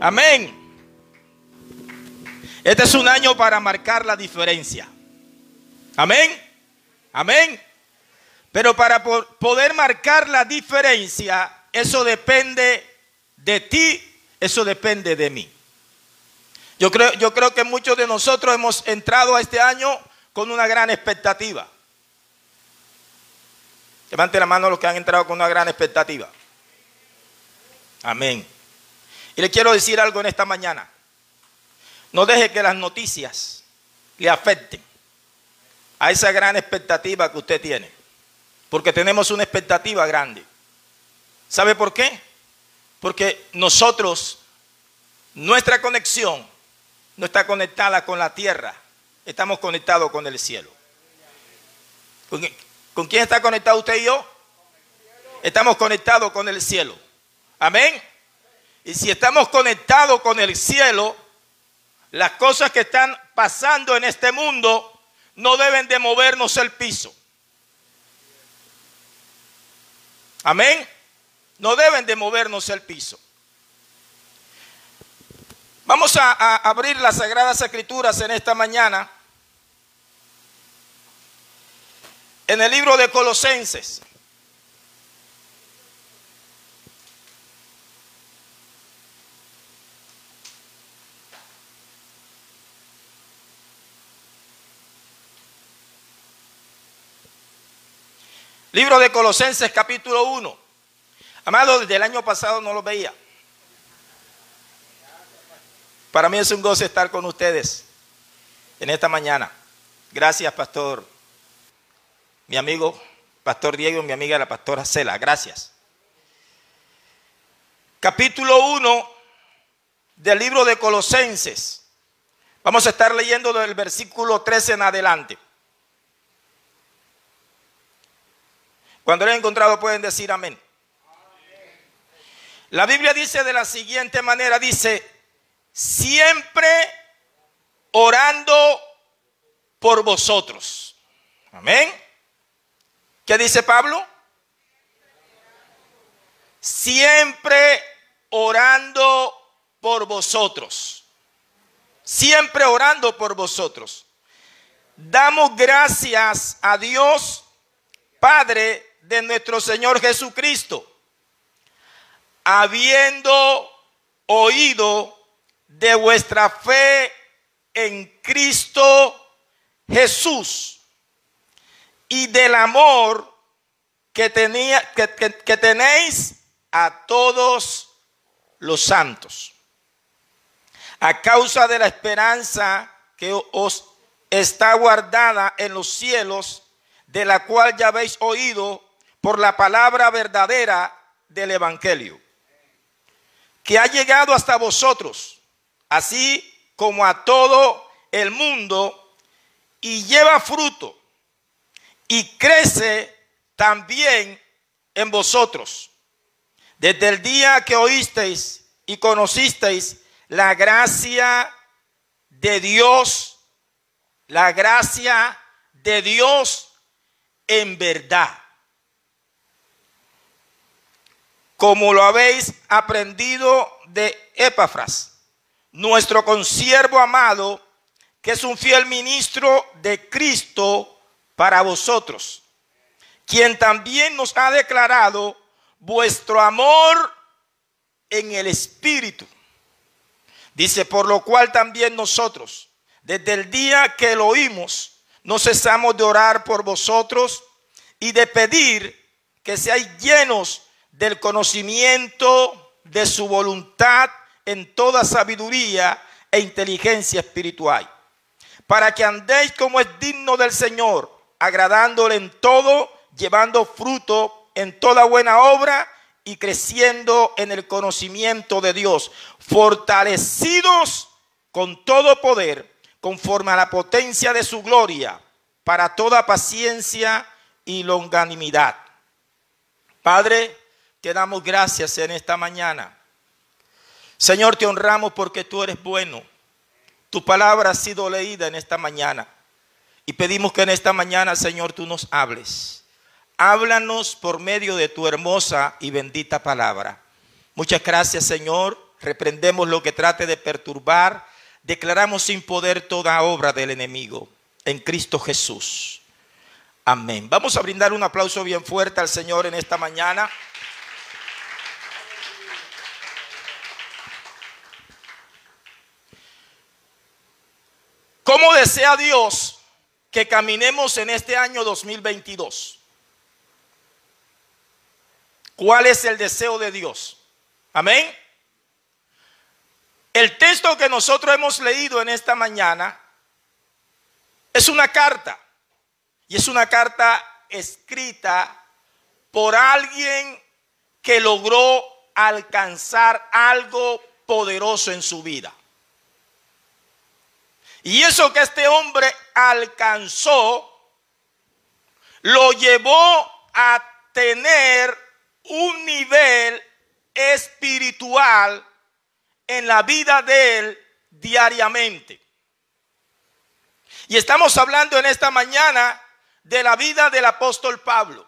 Amén. Este es un año para marcar la diferencia. Amén. Amén. Pero para poder marcar la diferencia, eso depende de ti, eso depende de mí. Yo creo, yo creo que muchos de nosotros hemos entrado a este año con una gran expectativa. Levante la mano los que han entrado con una gran expectativa. Amén. Y le quiero decir algo en esta mañana. No deje que las noticias le afecten a esa gran expectativa que usted tiene. Porque tenemos una expectativa grande. ¿Sabe por qué? Porque nosotros, nuestra conexión no está conectada con la tierra, estamos conectados con el cielo. ¿Con, quién está conectado usted y yo? Estamos conectados con el cielo. Amén. Y si estamos conectados con el cielo, las cosas que están pasando en este mundo no deben de movernos el piso. Amén. No deben de movernos el piso. Vamos a, abrir las Sagradas Escrituras en esta mañana. En el libro de Colosenses. Libro de Colosenses capítulo 1. Amado, desde el año pasado no lo veía. Para mí es un gozo estar con ustedes en esta mañana. Gracias, pastor. Mi amigo, pastor Diego, mi amiga la pastora Cela. Gracias. Capítulo 1 del libro de Colosenses. Vamos a estar leyendo del versículo 13 en adelante. Cuando lo he encontrado pueden decir amén. La Biblia dice de la siguiente manera, dice, siempre orando por vosotros. Amén. ¿Qué dice Pablo? Siempre orando por vosotros. Siempre orando por vosotros. Damos gracias a Dios, Padre de nuestro Señor Jesucristo, habiendo oído de vuestra fe en Cristo Jesús y del amor que, tenía, que, que tenéis a todos los santos. A causa de la esperanza que os está guardada en los cielos, de la cual ya habéis oído por la palabra verdadera del Evangelio, que ha llegado hasta vosotros así como a todo el mundo, y lleva fruto, y crece también en vosotros. Desde el día que oísteis y conocisteis la gracia de Dios, la gracia de Dios en verdad. Como lo habéis aprendido de Epafras nuestro consiervo amado, que es un fiel ministro de Cristo para vosotros, quien también nos ha declarado vuestro amor en el Espíritu. Dice, por lo cual también nosotros, desde el día que lo oímos, no cesamos de orar por vosotros y de pedir que seáis llenos del conocimiento de su voluntad en toda sabiduría e inteligencia espiritual, para que andéis como es digno del Señor, agradándole en todo, llevando fruto en toda buena obra y creciendo en el conocimiento de Dios, fortalecidos con todo poder, conforme a la potencia de su gloria, para toda paciencia y longanimidad. Padre, te damos gracias en esta mañana Señor, te honramos porque tú eres bueno. Tu palabra ha sido leída en esta mañana. Y pedimos que en esta mañana, Señor, tú nos hables. Háblanos por medio de tu hermosa y bendita palabra. Muchas gracias, Señor, reprendemos lo que trate de perturbar, declaramos sin poder toda obra del enemigo en Cristo Jesús. Amén. Vamos a brindar un aplauso bien fuerte al Señor en esta mañana. ¿Cómo desea Dios que caminemos en este año 2022? ¿Cuál es el deseo de Dios? Amén. El texto que nosotros hemos leído en esta mañana es una carta. Y es una carta escrita por alguien que logró alcanzar algo poderoso en su vida. Y eso que este hombre alcanzó lo llevó a tener un nivel espiritual en la vida de él diariamente. Y estamos hablando en esta mañana de la vida del apóstol Pablo.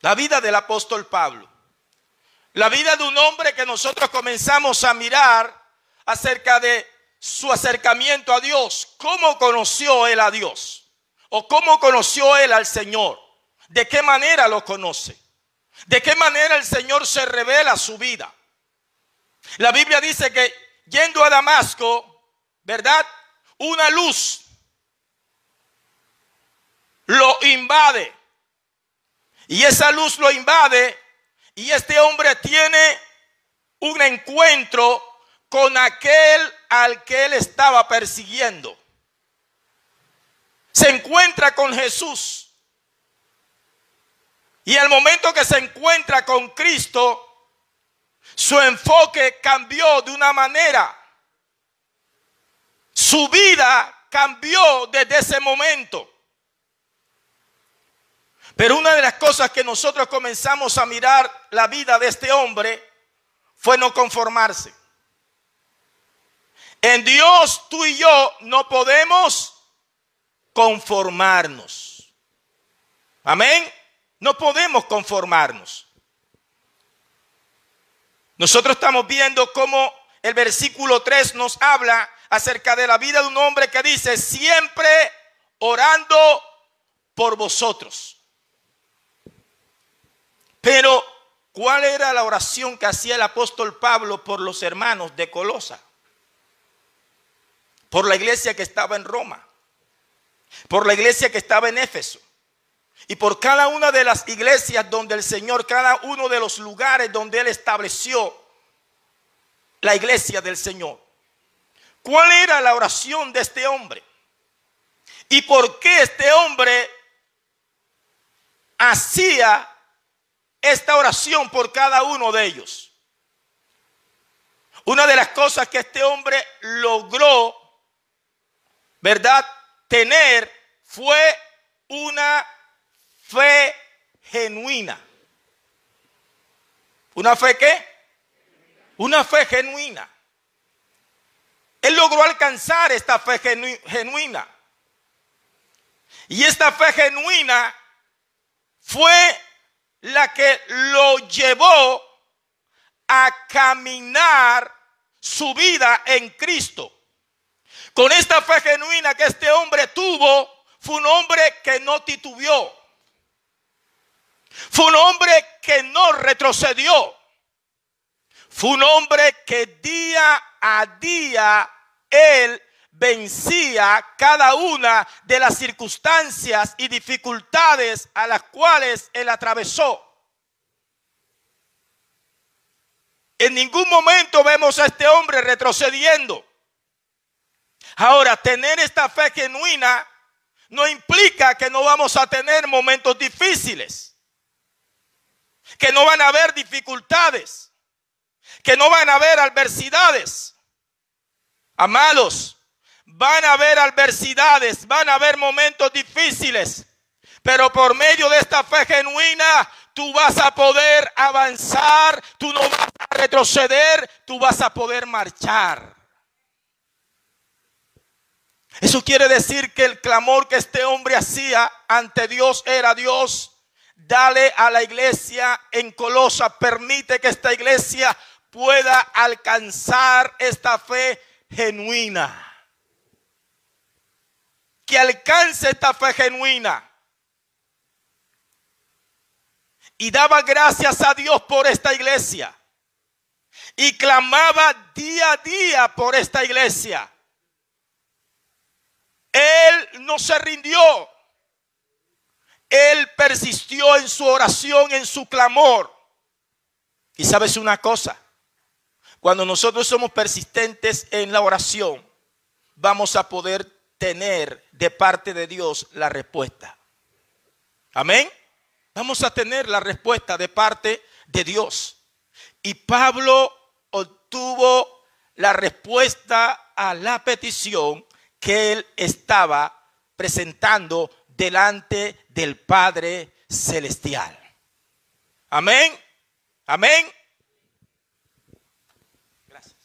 La vida del apóstol Pablo. La vida de un hombre que nosotros comenzamos a mirar acerca de su acercamiento a Dios. ¿Cómo conoció él a Dios? ¿O cómo conoció él al Señor? ¿De qué manera lo conoce? ¿De qué manera el Señor se revela su vida? La Biblia dice que yendo a Damasco, ¿verdad? Una luz lo invade. Y esa luz lo invade y este hombre tiene un encuentro con aquel al que él estaba persiguiendo. Se encuentra con Jesús. Y al momento que se encuentra con Cristo, su enfoque cambió de una manera. Su vida cambió desde ese momento. Pero una de las cosas que nosotros comenzamos a mirar la vida de este hombre fue no conformarse. En Dios tú y yo no podemos conformarnos. Amén. No podemos conformarnos. Nosotros estamos viendo cómo el versículo 3 nos habla acerca de la vida de un hombre que dice, siempre orando por vosotros. Pero, ¿cuál era la oración que hacía el apóstol Pablo por los hermanos de Colosa? Por la iglesia que estaba en Roma, por la iglesia que estaba en Éfeso. Y por cada una de las iglesias donde el Señor, cada uno de los lugares donde Él estableció la iglesia del Señor. ¿Cuál era la oración de este hombre? ¿Y por qué este hombre hacía esta oración por cada uno de ellos? Una de las cosas que este hombre logró, ¿verdad? Tener fue una fe genuina. ¿Una fe qué? Una fe genuina. Él logró alcanzar esta fe genuina. Y esta fe genuina fue la que lo llevó a caminar su vida en Cristo. Con esta fe genuina que este hombre tuvo, fue un hombre que no titubeó. Fue un hombre que no retrocedió. Fue un hombre que día a día él vencía cada una de las circunstancias y dificultades a las cuales él atravesó. En ningún momento vemos a este hombre retrocediendo. Ahora, tener esta fe genuina no implica que no vamos a tener momentos difíciles que no van a haber dificultades, que no van a haber adversidades. Amados, van a haber adversidades, van a haber momentos difíciles, pero por medio de esta fe genuina, tú vas a poder avanzar, tú no vas a retroceder, tú vas a poder marchar. Eso quiere decir que el clamor que este hombre hacía ante Dios era Dios Dale a la iglesia en Colosa, permite que esta iglesia pueda alcanzar esta fe genuina. Que alcance esta fe genuina. Y daba gracias a Dios por esta iglesia. Y clamaba día a día por esta iglesia. Él no se rindió. Él persistió en su oración, en su clamor. Y sabes una cosa, cuando nosotros somos persistentes en la oración, vamos a poder tener de parte de Dios la respuesta. Amén. Vamos a tener la respuesta de parte de Dios. Y Pablo obtuvo la respuesta a la petición que él estaba presentando delante del Padre Celestial. Amén. Amén. Gracias.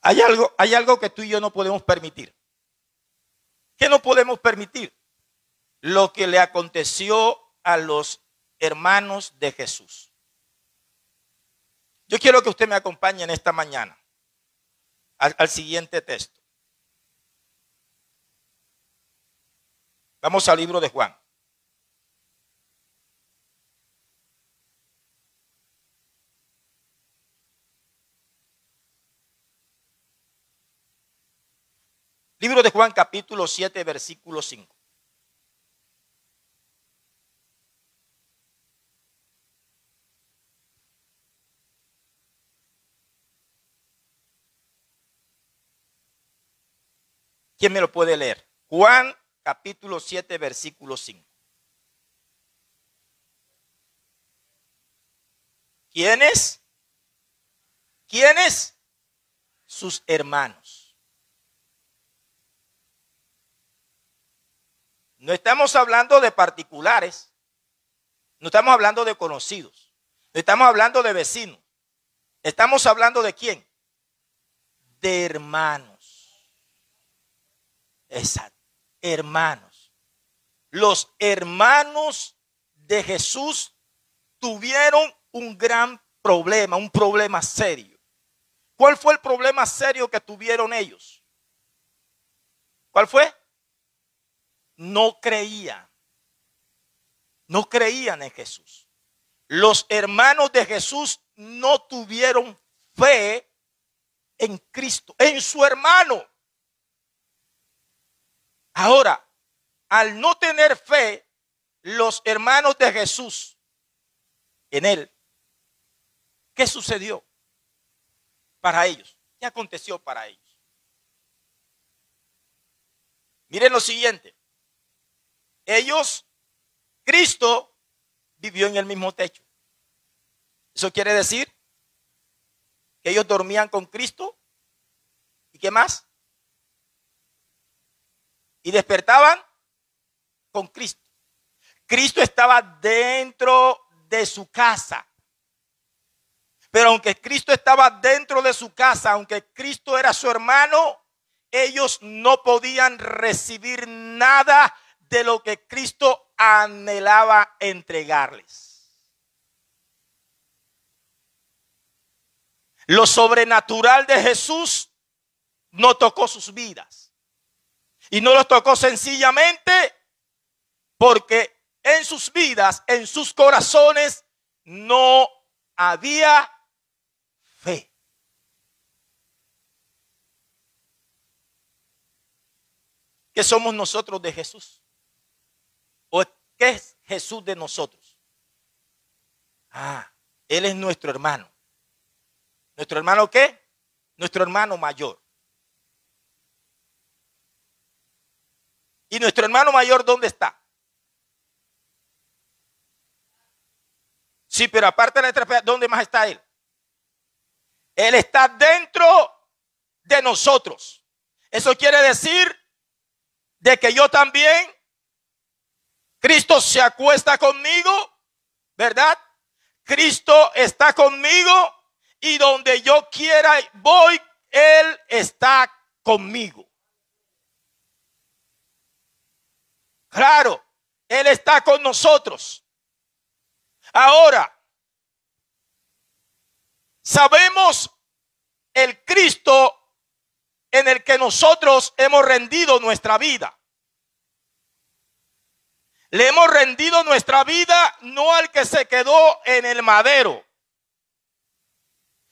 Hay algo, hay algo que tú y yo no podemos permitir. ¿Qué no podemos permitir? Lo que le aconteció a los hermanos de Jesús. Yo quiero que usted me acompañe en esta mañana al, siguiente texto. Vamos al libro de Juan. Libro de Juan capítulo 7 versículo 5. ¿Quién me lo puede leer? Juan capítulo 7, versículo 5. ¿Quiénes? ¿Quiénes? Sus hermanos. No estamos hablando de particulares. No estamos hablando de conocidos. No estamos hablando de vecinos. Estamos hablando de quién? De hermanos. Exacto hermanos. Los hermanos de Jesús tuvieron un gran problema, un problema serio. ¿Cuál fue el problema serio que tuvieron ellos? ¿Cuál fue? No creían. No creían en Jesús. Los hermanos de Jesús no tuvieron fe en Cristo, en su hermano. Ahora, al no tener fe, los hermanos de Jesús en él, ¿qué sucedió para ellos? ¿Qué aconteció para ellos? Miren lo siguiente. Ellos, Cristo vivió en el mismo techo. Eso quiere decir que ellos dormían con Cristo. ¿Y qué más? Y despertaban con Cristo. Cristo estaba dentro de su casa. Pero aunque Cristo estaba dentro de su casa, aunque Cristo era su hermano, ellos no podían recibir nada de lo que Cristo anhelaba entregarles. Lo sobrenatural de Jesús no tocó sus vidas. Y no los tocó sencillamente porque en sus vidas, en sus corazones, no había fe. ¿Qué somos nosotros de Jesús? ¿O qué es Jesús de nosotros? Ah, Él es nuestro hermano. ¿Nuestro hermano qué? Nuestro hermano mayor. ¿Y nuestro hermano mayor dónde está? Sí, pero aparte de la nuestra ¿dónde más está él? Él está dentro de nosotros. Eso quiere decir de que yo también, Cristo se acuesta conmigo, ¿verdad? Cristo está conmigo y donde yo quiera voy, Él está conmigo. Claro, Él está con nosotros. Ahora, sabemos el Cristo en el que nosotros hemos rendido nuestra vida. Le hemos rendido nuestra vida no al que se quedó en el madero,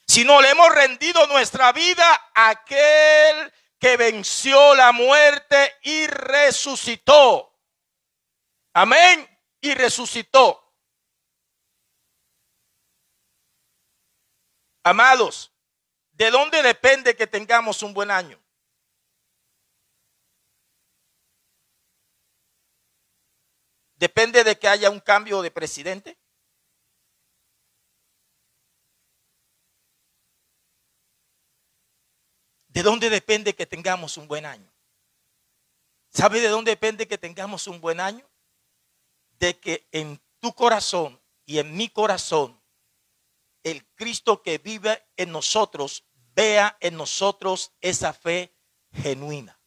sino le hemos rendido nuestra vida a aquel que venció la muerte y resucitó. Amén. Y resucitó. Amados, ¿de dónde depende que tengamos un buen año? ¿Depende de que haya un cambio de presidente? ¿De dónde depende que tengamos un buen año? ¿Sabe de dónde depende que tengamos un buen año? De que en tu corazón y en mi corazón el Cristo que vive en nosotros vea en nosotros esa fe genuina.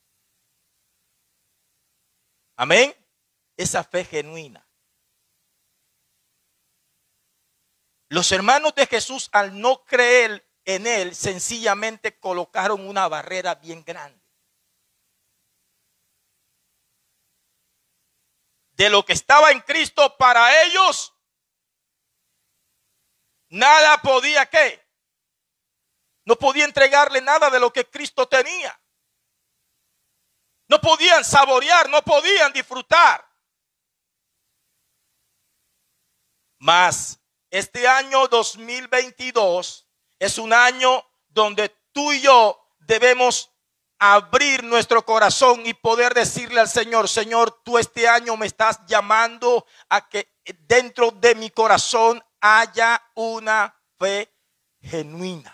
Amén esa fe genuina. Los hermanos de Jesús al no creer en Él, sencillamente colocaron una barrera bien grande. De lo que estaba en Cristo para ellos, nada podía que. No podía entregarle nada de lo que Cristo tenía. No podían saborear, no podían disfrutar. Mas este año 2022 es un año donde tú y yo debemos abrir nuestro corazón y poder decirle al Señor, Señor, tú este año me estás llamando a que dentro de mi corazón haya una fe genuina.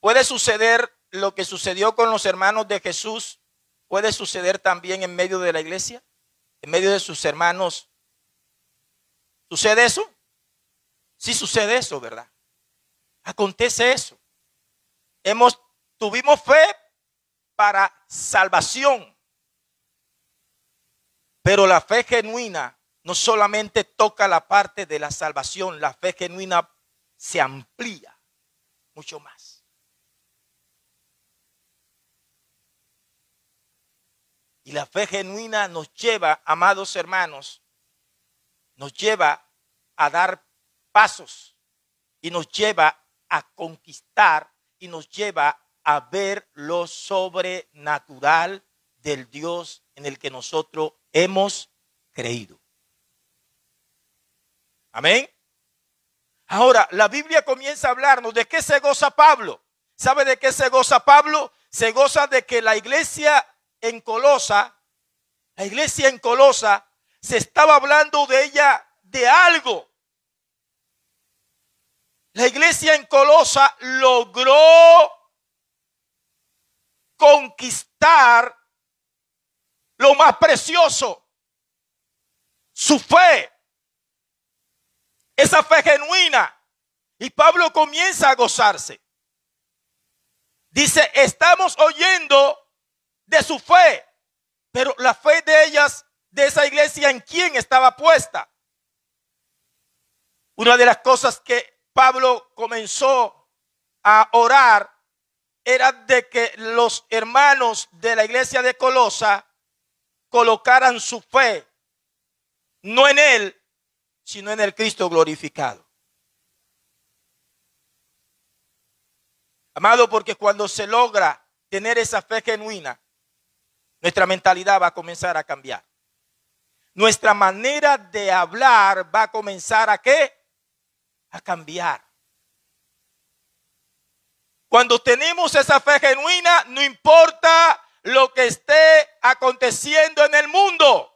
Puede suceder lo que sucedió con los hermanos de Jesús puede suceder también en medio de la iglesia, en medio de sus hermanos. ¿Sucede eso? Sí sucede eso, ¿verdad? Acontece eso. Hemos, tuvimos fe para salvación. Pero la fe genuina no solamente toca la parte de la salvación, la fe genuina se amplía mucho más. Y la fe genuina nos lleva, amados hermanos, nos lleva a dar pasos y nos lleva a conquistar y nos lleva a ver lo sobrenatural del Dios en el que nosotros hemos creído. Amén. Ahora, la Biblia comienza a hablarnos de qué se goza Pablo. ¿Sabe de qué se goza Pablo? Se goza de que la iglesia en Colosa, la iglesia en Colosa, se estaba hablando de ella de algo. La iglesia en Colosa logró conquistar lo más precioso, su fe, esa fe genuina. Y Pablo comienza a gozarse. Dice, estamos oyendo de su fe. Pero la fe de ellas, de esa iglesia, ¿en quién estaba puesta? Una de las cosas que Pablo comenzó a orar era de que los hermanos de la iglesia de Colosa colocaran su fe no en él, sino en el Cristo glorificado. Amado, porque cuando se logra tener esa fe genuina, nuestra mentalidad va a comenzar a cambiar. Nuestra manera de hablar va a comenzar a qué? A cambiar. Cuando tenemos esa fe genuina, no importa lo que esté aconteciendo en el mundo.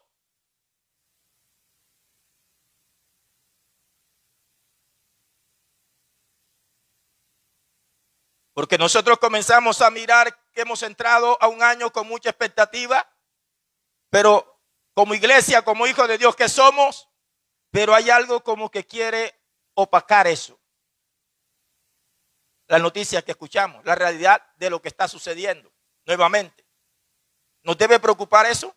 Porque nosotros comenzamos a mirar que hemos entrado a un año con mucha expectativa, pero como iglesia, como hijos de Dios que somos, pero hay algo como que quiere opacar eso. las noticias que escuchamos, la realidad de lo que está sucediendo nuevamente. ¿Nos debe preocupar eso?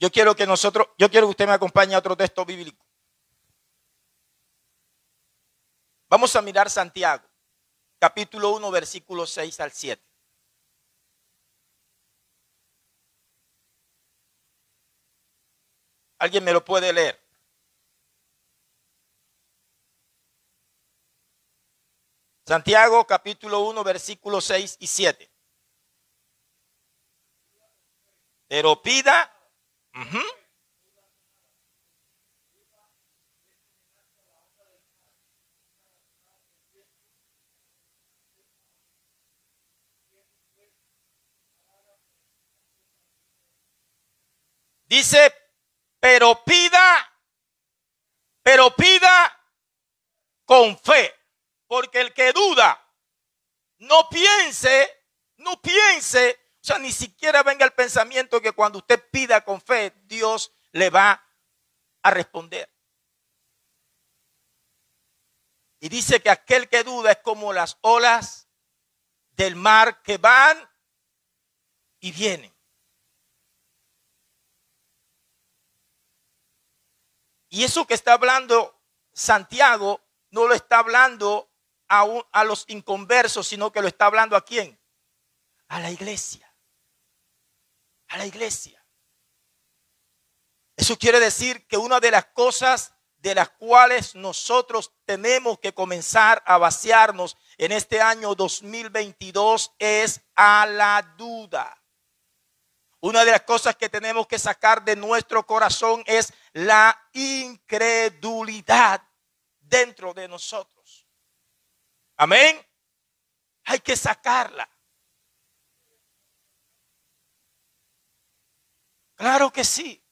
Yo quiero que nosotros, yo quiero que usted me acompañe a otro texto bíblico. Vamos a mirar Santiago, capítulo 1, versículo 6 al 7. ¿Alguien me lo puede leer? Santiago capítulo 1 versículos 6 y 7. Pero pida. Dice, pero pida, pero pida con fe. Porque el que duda, no piense, no piense, o sea, ni siquiera venga el pensamiento que cuando usted pida con fe, Dios le va a responder. Y dice que aquel que duda es como las olas del mar que van y vienen. Y eso que está hablando Santiago no lo está hablando a, a, los inconversos, sino que lo está hablando a quién? A la iglesia. A la iglesia. Eso quiere decir que una de las cosas de las cuales nosotros tenemos que comenzar a vaciarnos en este año 2022 es a la duda. Una de las cosas que tenemos que sacar de nuestro corazón es la incredulidad dentro de nosotros. Amén. Hay que sacarla. Claro que sí.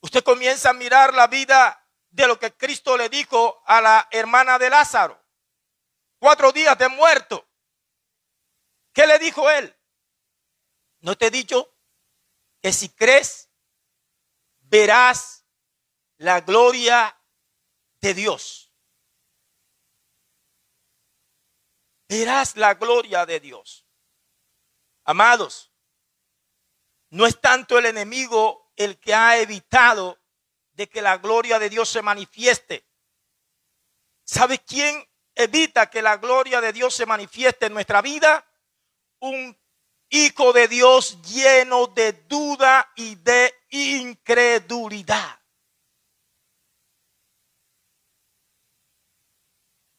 Usted comienza a mirar la vida de lo que Cristo le dijo a la hermana de Lázaro. Cuatro días de muerto. ¿Qué le dijo él? ¿No te he dicho que si crees, verás la gloria de Dios? Verás la gloria de Dios. Amados, no es tanto el enemigo el que ha evitado de que la gloria de Dios se manifieste. ¿Sabe quién evita que la gloria de Dios se manifieste en nuestra vida? Un hijo de Dios lleno de duda y de incredulidad.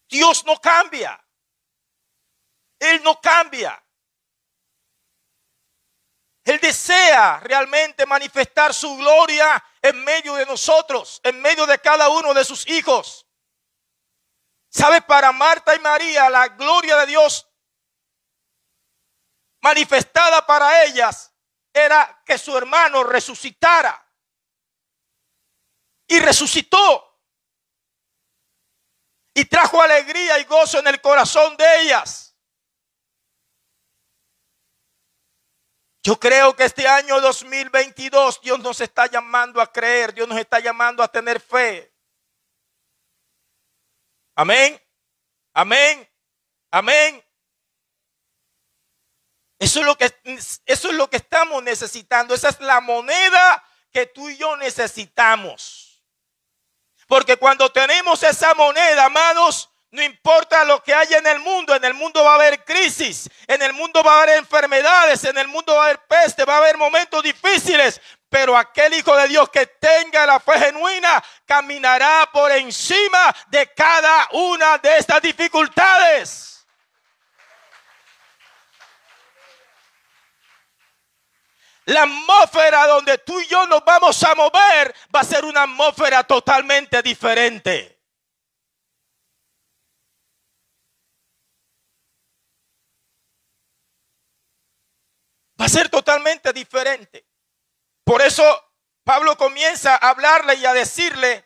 Dios no cambia. Él no cambia. Él desea realmente manifestar su gloria en medio de nosotros, en medio de cada uno de sus hijos. ¿Sabe? Para Marta y María, la gloria de Dios manifestada para ellas era que su hermano resucitara. Y resucitó. Y trajo alegría y gozo en el corazón de ellas. Yo creo que este año 2022 Dios nos está llamando a creer, Dios nos está llamando a tener fe. Amén, amén, amén. Eso es lo que, eso es lo que estamos necesitando. Esa es la moneda que tú y yo necesitamos. Porque cuando tenemos esa moneda, amados, no importa lo que haya en el mundo, en el mundo va a haber crisis, en el mundo va a haber enfermedades, en el mundo va a haber peste, va a haber momentos difíciles, pero aquel hijo de Dios que tenga la fe genuina caminará por encima de cada una de estas dificultades. La atmósfera donde tú y yo nos vamos a mover va a ser una atmósfera totalmente diferente. Va a ser totalmente diferente. Por eso Pablo comienza a hablarle y a decirle,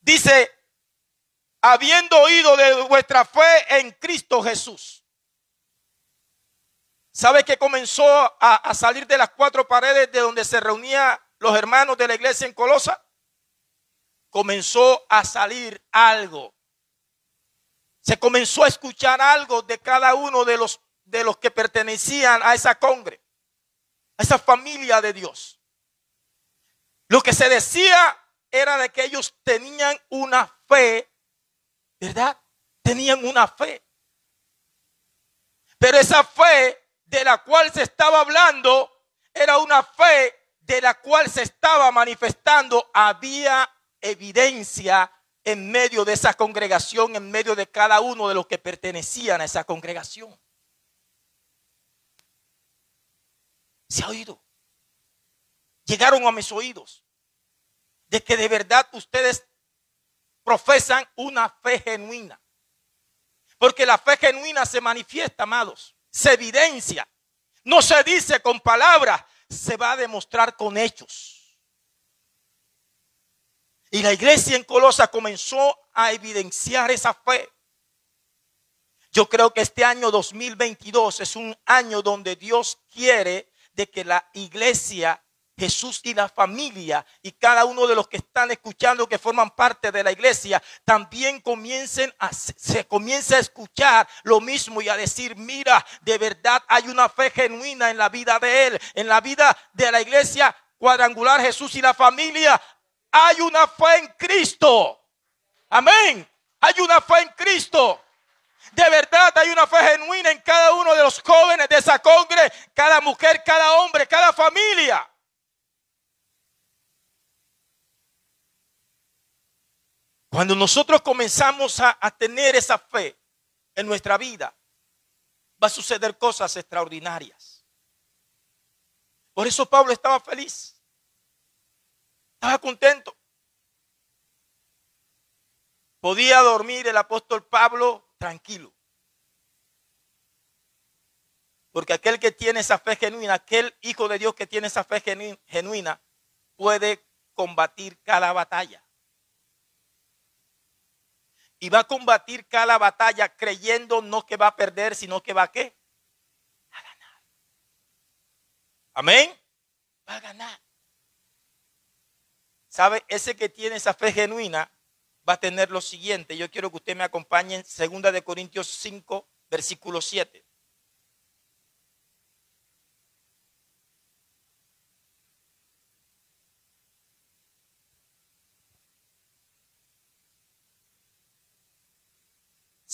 dice, habiendo oído de vuestra fe en Cristo Jesús. ¿Sabe que comenzó a, salir de las cuatro paredes de donde se reunían los hermanos de la iglesia en Colosa? Comenzó a salir algo. Se comenzó a escuchar algo de cada uno de los, de los que pertenecían a esa congre, a esa familia de Dios. Lo que se decía era de que ellos tenían una fe, ¿verdad? Tenían una fe. Pero esa fe de la cual se estaba hablando era una fe de la cual se estaba manifestando. Había evidencia en medio de esa congregación, en medio de cada uno de los que pertenecían a esa congregación. Se ha oído. Llegaron a mis oídos de que de verdad ustedes profesan una fe genuina. Porque la fe genuina se manifiesta, amados, se evidencia. No se dice con palabras, se va a demostrar con hechos. Y la iglesia en Colosa comenzó a evidenciar esa fe. Yo creo que este año 2022 es un año donde Dios quiere de que la iglesia Jesús y la familia y cada uno de los que están escuchando que forman parte de la iglesia también comiencen a se comienza a escuchar lo mismo y a decir, mira, de verdad hay una fe genuina en la vida de él, en la vida de la iglesia cuadrangular Jesús y la familia. Hay una fe en Cristo. Amén. Hay una fe en Cristo. De verdad hay una fe genuina en cada uno de los jóvenes de esa congre, cada mujer, cada hombre, cada familia. Cuando nosotros comenzamos a, tener esa fe en nuestra vida, va a suceder cosas extraordinarias. Por eso Pablo estaba feliz. Estaba contento. Podía dormir el apóstol Pablo tranquilo. Porque aquel que tiene esa fe genuina, aquel hijo de Dios que tiene esa fe genuina, puede combatir cada batalla y va a combatir cada batalla creyendo no que va a perder, sino que va a qué? A ganar. Amén. Va a ganar. ¿Sabe? Ese que tiene esa fe genuina va a tener lo siguiente. Yo quiero que usted me acompañe en 2 de Corintios 5, versículo 7.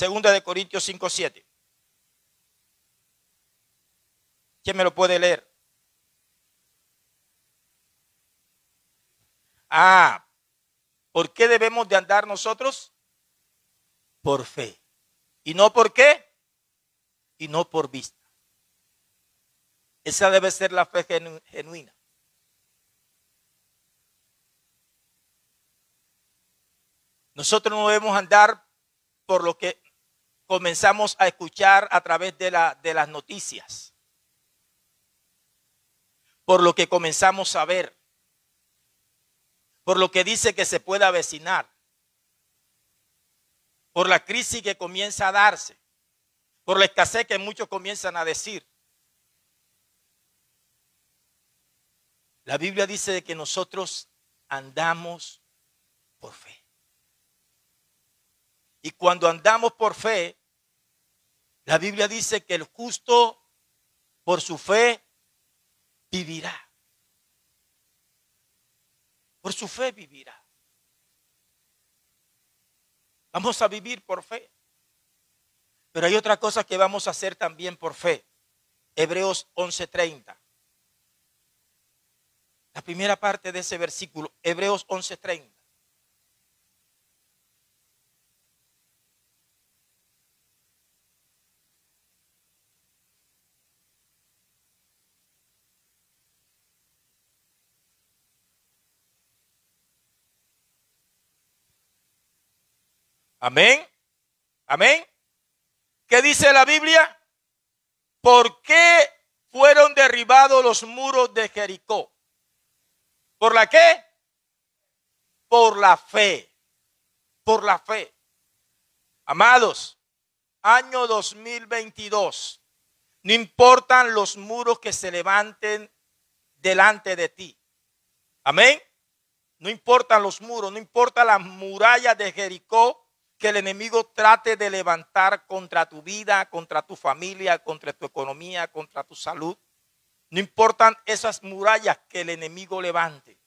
Segunda de Corintios 5, 7. ¿Quién me lo puede leer? Ah, ¿por qué debemos de andar nosotros? Por fe. ¿Y no por qué? Y no por vista. Esa debe ser la fe genuina. Nosotros no debemos andar por lo que comenzamos a escuchar a través de, la, de las noticias, por lo que comenzamos a ver, por lo que dice que se puede avecinar, por la crisis que comienza a darse, por la escasez que muchos comienzan a decir. La Biblia dice que nosotros andamos por fe. Y cuando andamos por fe, la Biblia dice que el justo por su fe vivirá. Por su fe vivirá. Vamos a vivir por fe. Pero hay otra cosa que vamos a hacer también por fe. Hebreos 11:30. La primera parte de ese versículo, Hebreos 11:30. Amén. Amén. ¿Qué dice la Biblia? ¿Por qué fueron derribados los muros de Jericó? ¿Por la qué? Por la fe. Por la fe. Amados, año 2022. No importan los muros que se levanten delante de ti. Amén. No importan los muros, no importa las murallas de Jericó que el enemigo trate de levantar contra tu vida, contra tu familia, contra tu economía, contra tu salud. No importan esas murallas que el enemigo levante.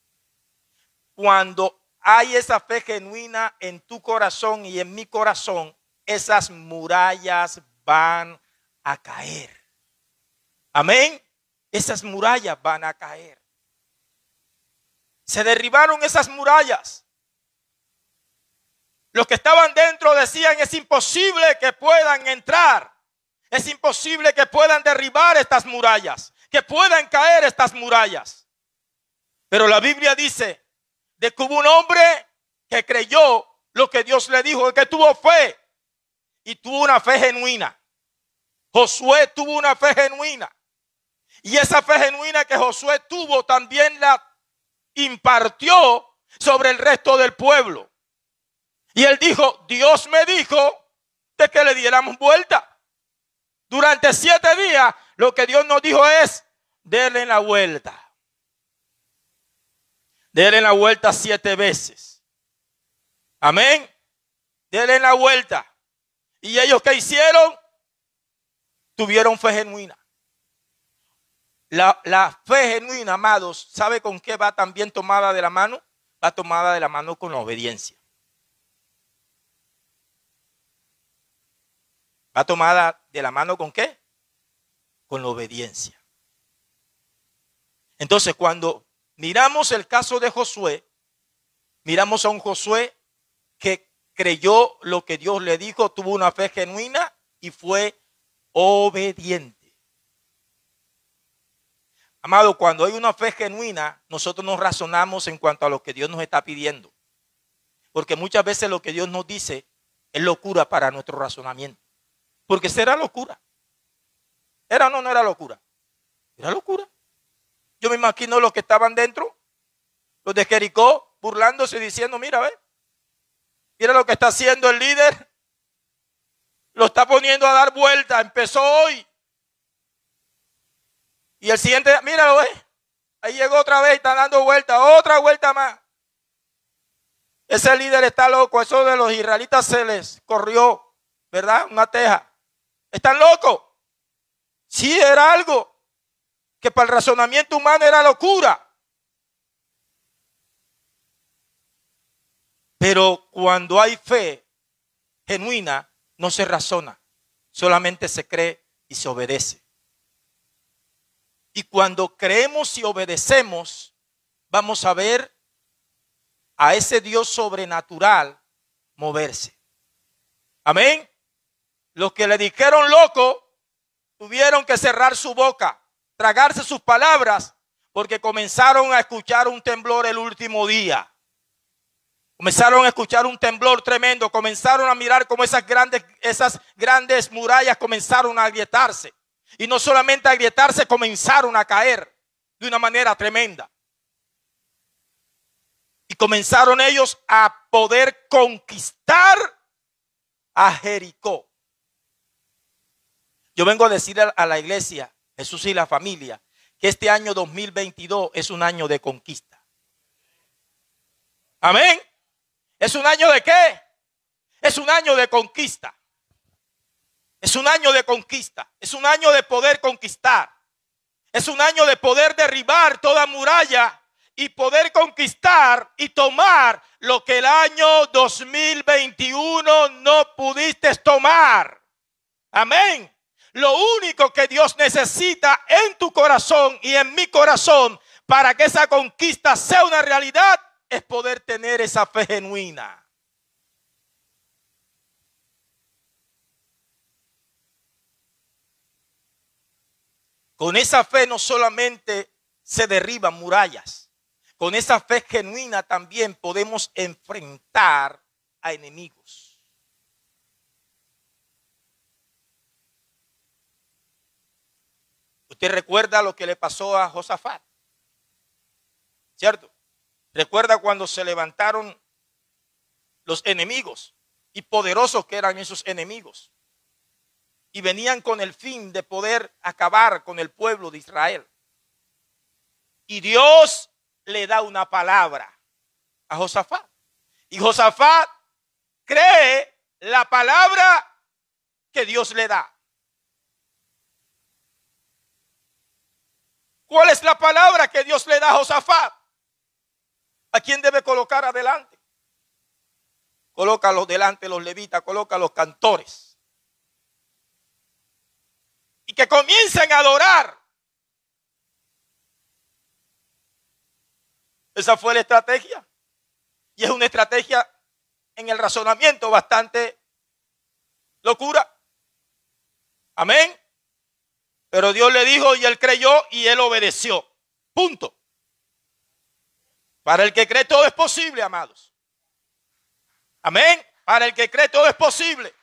Cuando hay esa fe genuina en tu corazón y en mi corazón, esas murallas van a caer. Amén. Esas murallas van a caer. Se derribaron esas murallas. Los que estaban dentro decían, es imposible que puedan entrar. Es imposible que puedan derribar estas murallas, que puedan caer estas murallas. Pero la Biblia dice de que hubo un hombre que creyó lo que Dios le dijo, que tuvo fe y tuvo una fe genuina. Josué tuvo una fe genuina. Y esa fe genuina que Josué tuvo también la impartió sobre el resto del pueblo. Y él dijo, Dios me dijo de que le diéramos vuelta. Durante siete días lo que Dios nos dijo es, denle la vuelta. Denle la vuelta siete veces. Amén. Denle la vuelta. Y ellos que hicieron, tuvieron fe genuina. La, fe genuina, amados, ¿sabe con qué va también tomada de la mano? Va tomada de la mano con la obediencia. Va tomada de la mano con qué? Con la obediencia. Entonces, cuando miramos el caso de Josué, miramos a un Josué que creyó lo que Dios le dijo, tuvo una fe genuina y fue obediente. Amado, cuando hay una fe genuina, nosotros nos razonamos en cuanto a lo que Dios nos está pidiendo. Porque muchas veces lo que Dios nos dice es locura para nuestro razonamiento. Porque será locura. ¿Era o no, no era locura? Era locura. Yo me imagino los que estaban dentro, los de Jericó, burlándose y diciendo, mira, ve, mira lo que está haciendo el líder. Lo está poniendo a dar vuelta. Empezó hoy. Y el siguiente, míralo, ¿eh? Ahí llegó otra vez, está dando vuelta, otra vuelta más. Ese líder está loco, eso de los israelitas se les corrió, ¿verdad? Una teja. ¿Están locos? Sí, era algo que para el razonamiento humano era locura. Pero cuando hay fe genuina, no se razona, solamente se cree y se obedece. Y cuando creemos y obedecemos, vamos a ver a ese Dios sobrenatural moverse. Amén. Los que le dijeron loco tuvieron que cerrar su boca, tragarse sus palabras, porque comenzaron a escuchar un temblor el último día. Comenzaron a escuchar un temblor tremendo, comenzaron a mirar cómo esas grandes, esas grandes murallas comenzaron a agrietarse. Y no solamente a agrietarse, comenzaron a caer de una manera tremenda. Y comenzaron ellos a poder conquistar a Jericó. Yo vengo a decir a la iglesia, Jesús y la familia, que este año 2022 es un año de conquista. Amén. ¿Es un año de qué? Es un año de conquista. Es un año de conquista. Es un año de poder conquistar. Es un año de poder derribar toda muralla y poder conquistar y tomar lo que el año 2021 no pudiste tomar. Amén. Lo único que Dios necesita en tu corazón y en mi corazón para que esa conquista sea una realidad es poder tener esa fe genuina. Con esa fe no solamente se derriban murallas, con esa fe genuina también podemos enfrentar a enemigos. Recuerda lo que le pasó a Josafat, ¿cierto? Recuerda cuando se levantaron los enemigos y poderosos que eran esos enemigos y venían con el fin de poder acabar con el pueblo de Israel. Y Dios le da una palabra a Josafat. Y Josafat cree la palabra que Dios le da. ¿Cuál es la palabra que Dios le da a Josafat? ¿A quién debe colocar adelante? Colócalos delante los levitas, coloca los cantores. Y que comiencen a adorar. Esa fue la estrategia. Y es una estrategia en el razonamiento bastante locura. Amén. Pero Dios le dijo y él creyó y él obedeció. Punto. Para el que cree todo es posible, amados. Amén. Para el que cree todo es posible.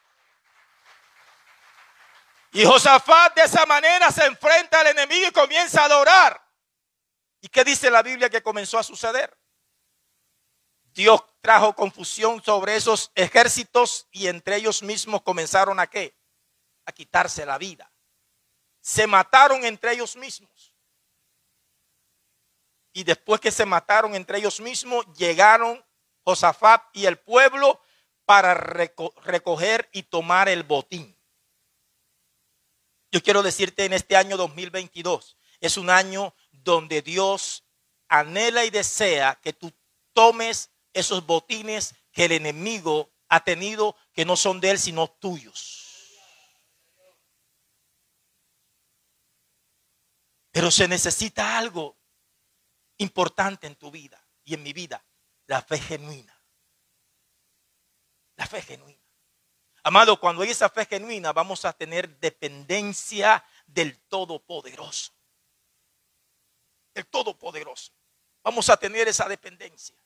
Y Josafat de esa manera se enfrenta al enemigo y comienza a adorar. ¿Y qué dice la Biblia que comenzó a suceder? Dios trajo confusión sobre esos ejércitos y entre ellos mismos comenzaron a qué? A quitarse la vida. Se mataron entre ellos mismos. Y después que se mataron entre ellos mismos, llegaron Josafat y el pueblo para recoger y tomar el botín. Yo quiero decirte en este año 2022, es un año donde Dios anhela y desea que tú tomes esos botines que el enemigo ha tenido, que no son de él, sino tuyos. Pero se necesita algo importante en tu vida y en mi vida, la fe genuina. La fe genuina. Amado, cuando hay esa fe genuina, vamos a tener dependencia del Todopoderoso. El Todopoderoso. Vamos a tener esa dependencia.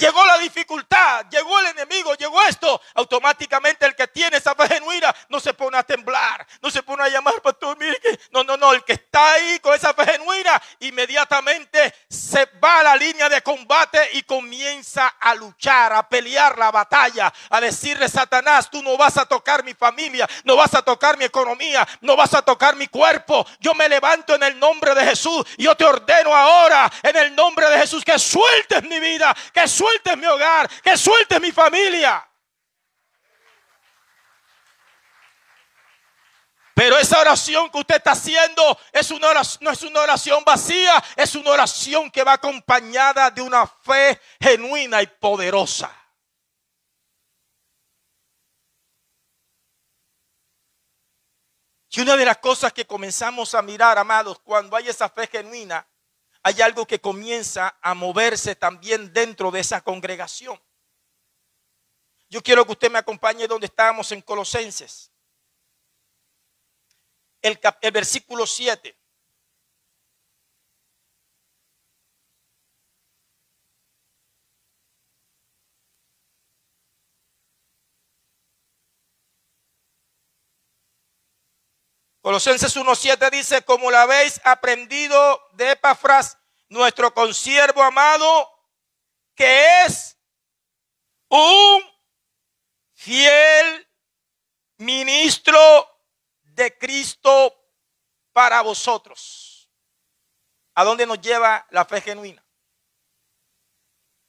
Llegó la dificultad, llegó el enemigo, llegó esto. Automáticamente el que tiene esa fe genuina no se pone a temblar, no se pone a llamar, pastor, mire que no, no, no, el que está ahí con esa fe genuina inmediatamente se va a la línea de combate y comienza a luchar, a pelear la batalla, a decirle Satanás, tú no vas a tocar mi familia, no vas a tocar mi economía, no vas a tocar mi cuerpo. Yo me levanto en el nombre de Jesús y yo te ordeno ahora en el nombre de Jesús que sueltes mi vida, que sueltes mi hogar, que sueltes mi familia. Pero esa oración que usted está haciendo es una no es una oración vacía, es una oración que va acompañada de una fe genuina y poderosa. Y una de las cosas que comenzamos a mirar, amados, cuando hay esa fe genuina, hay algo que comienza a moverse también dentro de esa congregación. Yo quiero que usted me acompañe donde estábamos en Colosenses. El, versículo 7. Colosenses 1.7 dice, como lo habéis aprendido de Epafras, nuestro consiervo amado, que es un fiel ministro de Cristo para vosotros. ¿A dónde nos lleva la fe genuina?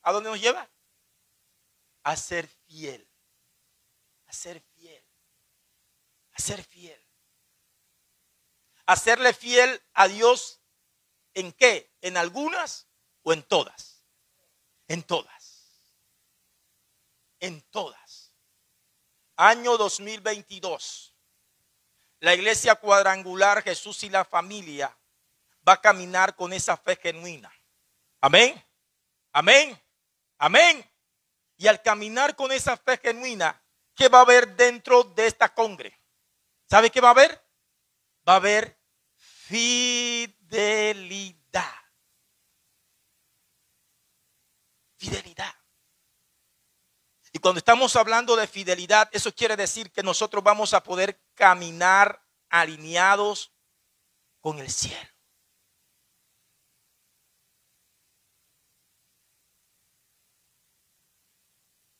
¿A dónde nos lleva? A ser fiel. A ser fiel. A ser fiel hacerle fiel a Dios en qué? ¿En algunas o en todas? En todas. En todas. Año 2022. La iglesia cuadrangular Jesús y la familia va a caminar con esa fe genuina. Amén. Amén. Amén. Y al caminar con esa fe genuina, ¿qué va a haber dentro de esta congre? ¿Sabe qué va a haber? Va a haber fidelidad. Fidelidad. Y cuando estamos hablando de fidelidad, eso quiere decir que nosotros vamos a poder caminar alineados con el cielo.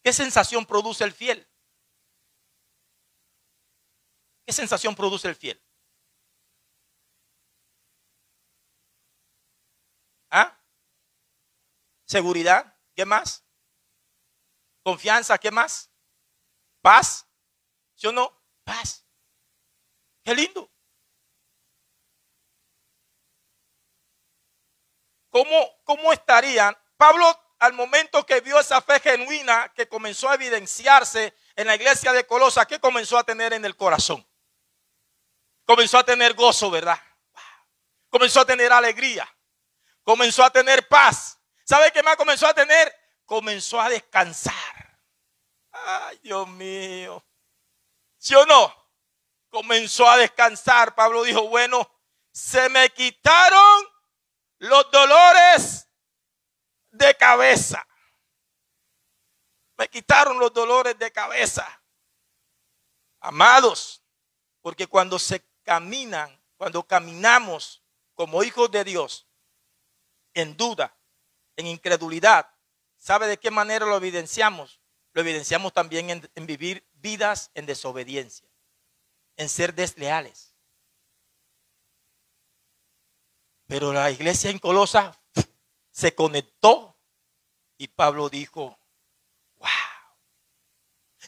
¿Qué sensación produce el fiel? ¿Qué sensación produce el fiel? ¿Ah? Seguridad, ¿qué más? Confianza, ¿qué más? Paz, ¿sí o no? Paz. Qué lindo. ¿Cómo, cómo estarían? Pablo, al momento que vio esa fe genuina que comenzó a evidenciarse en la iglesia de Colosa, ¿qué comenzó a tener en el corazón? Comenzó a tener gozo, ¿verdad? Comenzó a tener alegría. Comenzó a tener paz. ¿Sabe qué más comenzó a tener? Comenzó a descansar. Ay, Dios mío. ¿Sí o no? Comenzó a descansar. Pablo dijo, bueno, se me quitaron los dolores de cabeza. Me quitaron los dolores de cabeza. Amados, porque cuando se caminan, cuando caminamos como hijos de Dios, en duda, en incredulidad, ¿sabe de qué manera lo evidenciamos? Lo evidenciamos también en, vivir vidas en desobediencia, en ser desleales Pero la iglesia en Colosa se conectó y Pablo dijo, wow.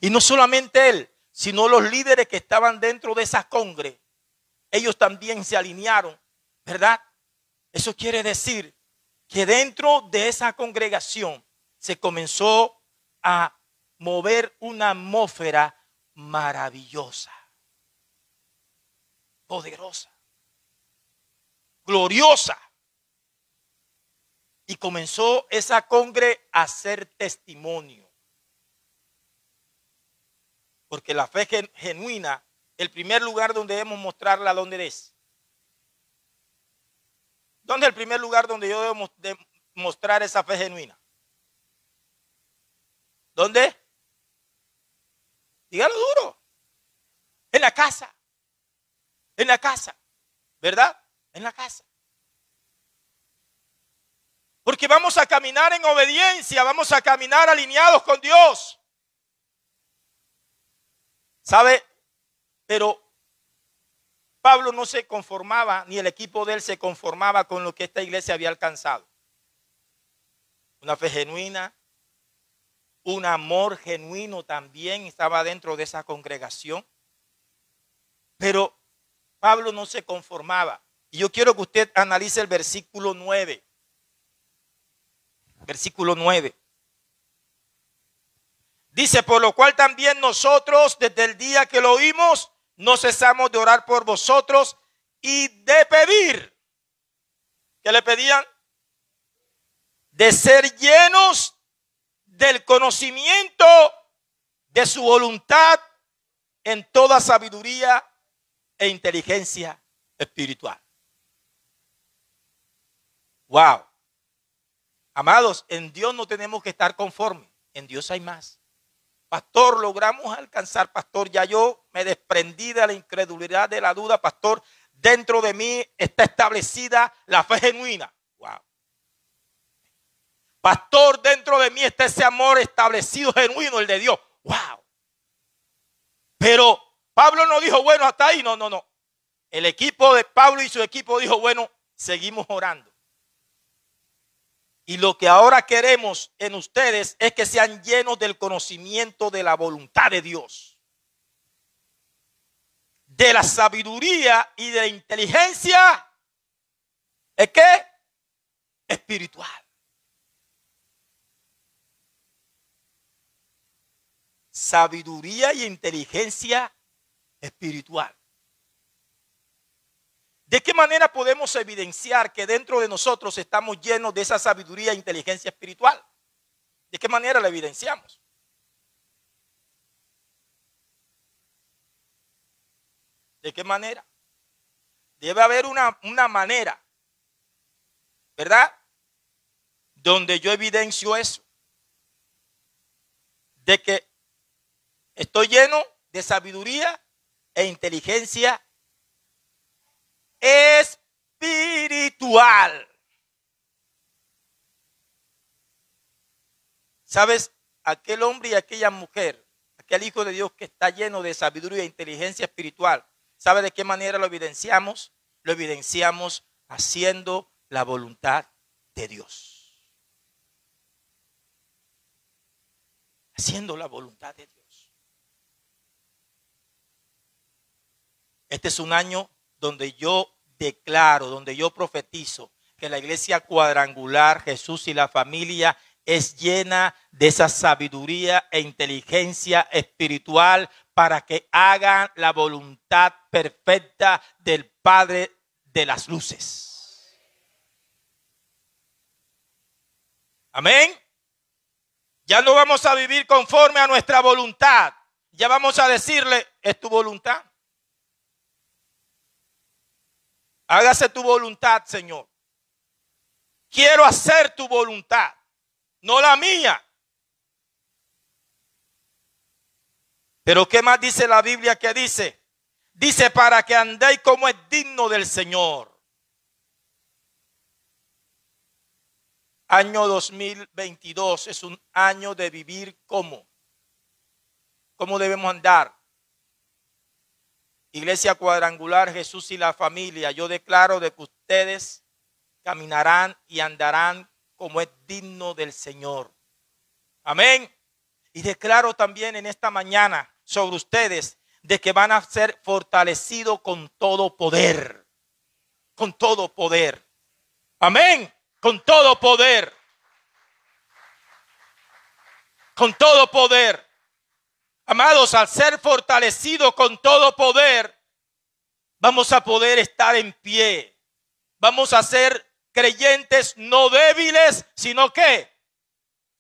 Y no solamente él, sino los líderes que estaban dentro de esa congre, ellos también se alinearon, ¿verdad? Eso quiere decir que dentro de esa congregación se comenzó a mover una atmósfera maravillosa, poderosa gloriosa. Y comenzó esa congre a ser testimonio. Porque la fe genuina, el primer lugar donde debemos mostrarla, ¿dónde es? ¿Dónde es el primer lugar donde yo debo mostrar esa fe genuina? ¿Dónde? Dígalo duro. En la casa. En la casa. ¿Verdad? en la casa. Porque vamos a caminar en obediencia, vamos a caminar alineados con Dios. ¿Sabe? Pero Pablo no se conformaba, ni el equipo de él se conformaba con lo que esta iglesia había alcanzado. Una fe genuina, un amor genuino también estaba dentro de esa congregación. Pero Pablo no se conformaba. Y yo quiero que usted analice el versículo 9. Versículo 9. Dice, por lo cual también nosotros desde el día que lo oímos, no cesamos de orar por vosotros y de pedir. ¿Qué le pedían? De ser llenos del conocimiento de su voluntad en toda sabiduría e inteligencia espiritual. Wow. Amados, en Dios no tenemos que estar conformes. En Dios hay más. Pastor, logramos alcanzar, pastor. Ya yo me desprendí de la incredulidad, de la duda, pastor. Dentro de mí está establecida la fe genuina. Wow. Pastor, dentro de mí está ese amor establecido, genuino, el de Dios. Wow. Pero Pablo no dijo, bueno, hasta ahí. No, no, no. El equipo de Pablo y su equipo dijo, bueno, seguimos orando. Y lo que ahora queremos en ustedes es que sean llenos del conocimiento de la voluntad de Dios. De la sabiduría y de la inteligencia. ¿Es qué? Espiritual. Sabiduría y inteligencia espiritual. ¿De qué manera podemos evidenciar que dentro de nosotros estamos llenos de esa sabiduría e inteligencia espiritual? ¿De qué manera la evidenciamos? ¿De qué manera? Debe haber una, una manera, ¿verdad? Donde yo evidencio eso. De que estoy lleno de sabiduría e inteligencia espiritual. ¿Sabes? Aquel hombre y aquella mujer, aquel hijo de Dios que está lleno de sabiduría e inteligencia espiritual, ¿sabe de qué manera lo evidenciamos? Lo evidenciamos haciendo la voluntad de Dios. haciendo la voluntad de Dios. Este es un año donde yo declaro, donde yo profetizo que la iglesia cuadrangular, Jesús y la familia es llena de esa sabiduría e inteligencia espiritual para que hagan la voluntad perfecta del Padre de las luces. Amén. Ya no vamos a vivir conforme a nuestra voluntad. Ya vamos a decirle, es tu voluntad. Hágase tu voluntad, Señor. Quiero hacer tu voluntad, no la mía. Pero ¿qué más dice la Biblia que dice? Dice para que andéis como es digno del Señor. Año 2022 es un año de vivir como. ¿Cómo debemos andar? Iglesia cuadrangular, Jesús y la familia, yo declaro de que ustedes caminarán y andarán como es digno del Señor. Amén. Y declaro también en esta mañana sobre ustedes de que van a ser fortalecidos con todo poder. Con todo poder. Amén. Con todo poder. Con todo poder. Amados, al ser fortalecidos con todo poder, vamos a poder estar en pie. Vamos a ser creyentes no débiles, sino que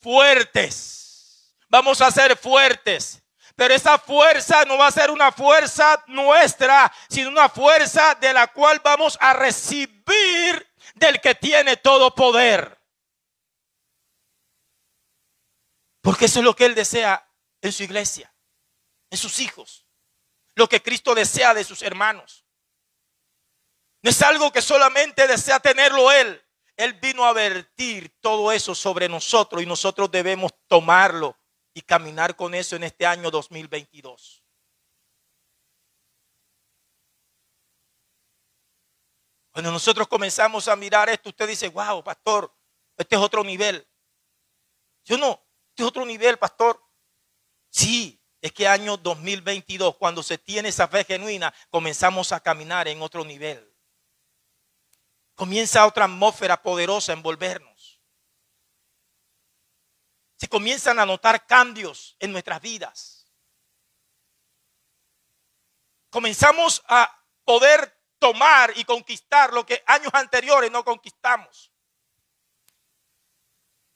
fuertes. Vamos a ser fuertes. Pero esa fuerza no va a ser una fuerza nuestra, sino una fuerza de la cual vamos a recibir del que tiene todo poder. Porque eso es lo que Él desea en su iglesia, en sus hijos. Lo que Cristo desea de sus hermanos. No es algo que solamente desea tenerlo Él. Él vino a vertir todo eso sobre nosotros y nosotros debemos tomarlo y caminar con eso en este año 2022. Cuando nosotros comenzamos a mirar esto, usted dice, wow, pastor, este es otro nivel. Yo no, este es otro nivel, pastor. Sí, es que año 2022, cuando se tiene esa fe genuina, comenzamos a caminar en otro nivel. Comienza otra atmósfera poderosa a envolvernos se comienzan a notar cambios en nuestras vidas. Comenzamos a poder tomar y conquistar lo que años anteriores no conquistamos.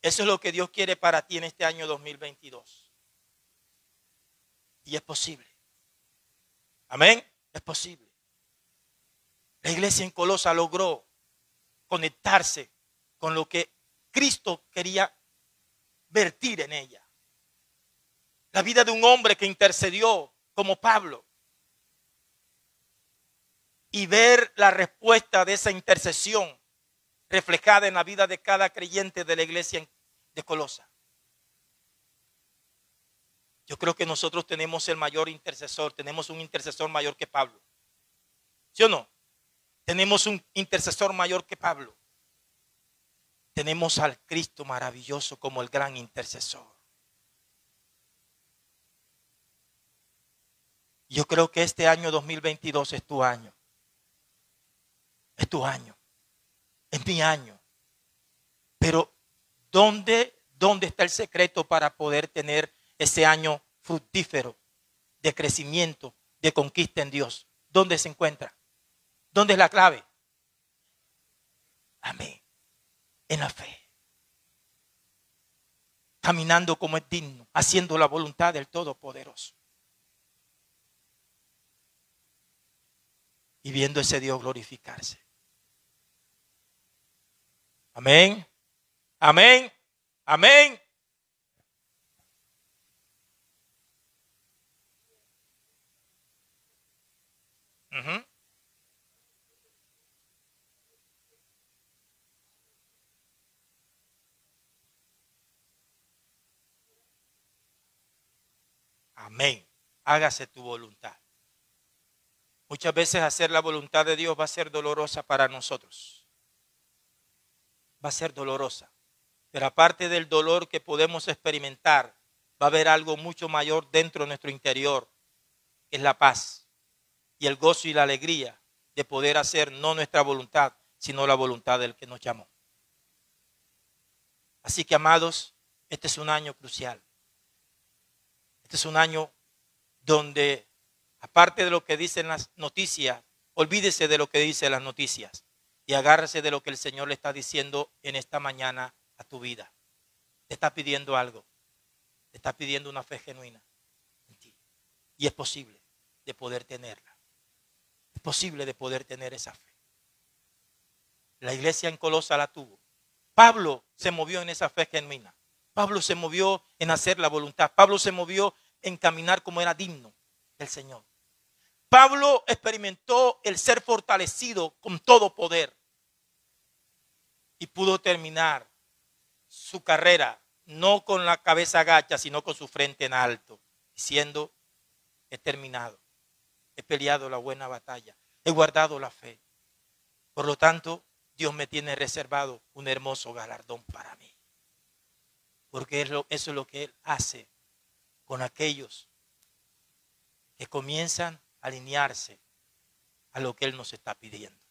Eso es lo que Dios quiere para ti en este año 2022. Y es posible. Amén. Es posible. La iglesia en Colosa logró conectarse con lo que Cristo quería vertir en ella. La vida de un hombre que intercedió como Pablo. Y ver la respuesta de esa intercesión reflejada en la vida de cada creyente de la iglesia de Colosa. Yo creo que nosotros tenemos el mayor intercesor, tenemos un intercesor mayor que Pablo. ¿Sí o no? Tenemos un intercesor mayor que Pablo tenemos al Cristo maravilloso como el gran intercesor. Yo creo que este año 2022 es tu año. Es tu año. Es mi año. Pero ¿dónde, dónde está el secreto para poder tener ese año fructífero de crecimiento, de conquista en Dios? ¿Dónde se encuentra? ¿Dónde es la clave? Amén en la fe. Caminando como es digno, haciendo la voluntad del Todopoderoso. Y viendo ese Dios glorificarse. Amén. Amén. Amén. Amén. Hágase tu voluntad. Muchas veces hacer la voluntad de Dios va a ser dolorosa para nosotros. Va a ser dolorosa. Pero aparte del dolor que podemos experimentar, va a haber algo mucho mayor dentro de nuestro interior, que es la paz y el gozo y la alegría de poder hacer no nuestra voluntad, sino la voluntad del que nos llamó. Así que, amados, este es un año crucial. Este es un año donde, aparte de lo que dicen las noticias, olvídese de lo que dicen las noticias y agárrese de lo que el Señor le está diciendo en esta mañana a tu vida. Te está pidiendo algo. Te está pidiendo una fe genuina en ti. Y es posible de poder tenerla. Es posible de poder tener esa fe. La iglesia en Colosa la tuvo. Pablo se movió en esa fe genuina. Pablo se movió en hacer la voluntad. Pablo se movió en caminar como era digno del Señor. Pablo experimentó el ser fortalecido con todo poder y pudo terminar su carrera no con la cabeza agacha, sino con su frente en alto, diciendo, he terminado, he peleado la buena batalla, he guardado la fe. Por lo tanto, Dios me tiene reservado un hermoso galardón para mí. Porque eso es lo que Él hace con aquellos que comienzan a alinearse a lo que Él nos está pidiendo.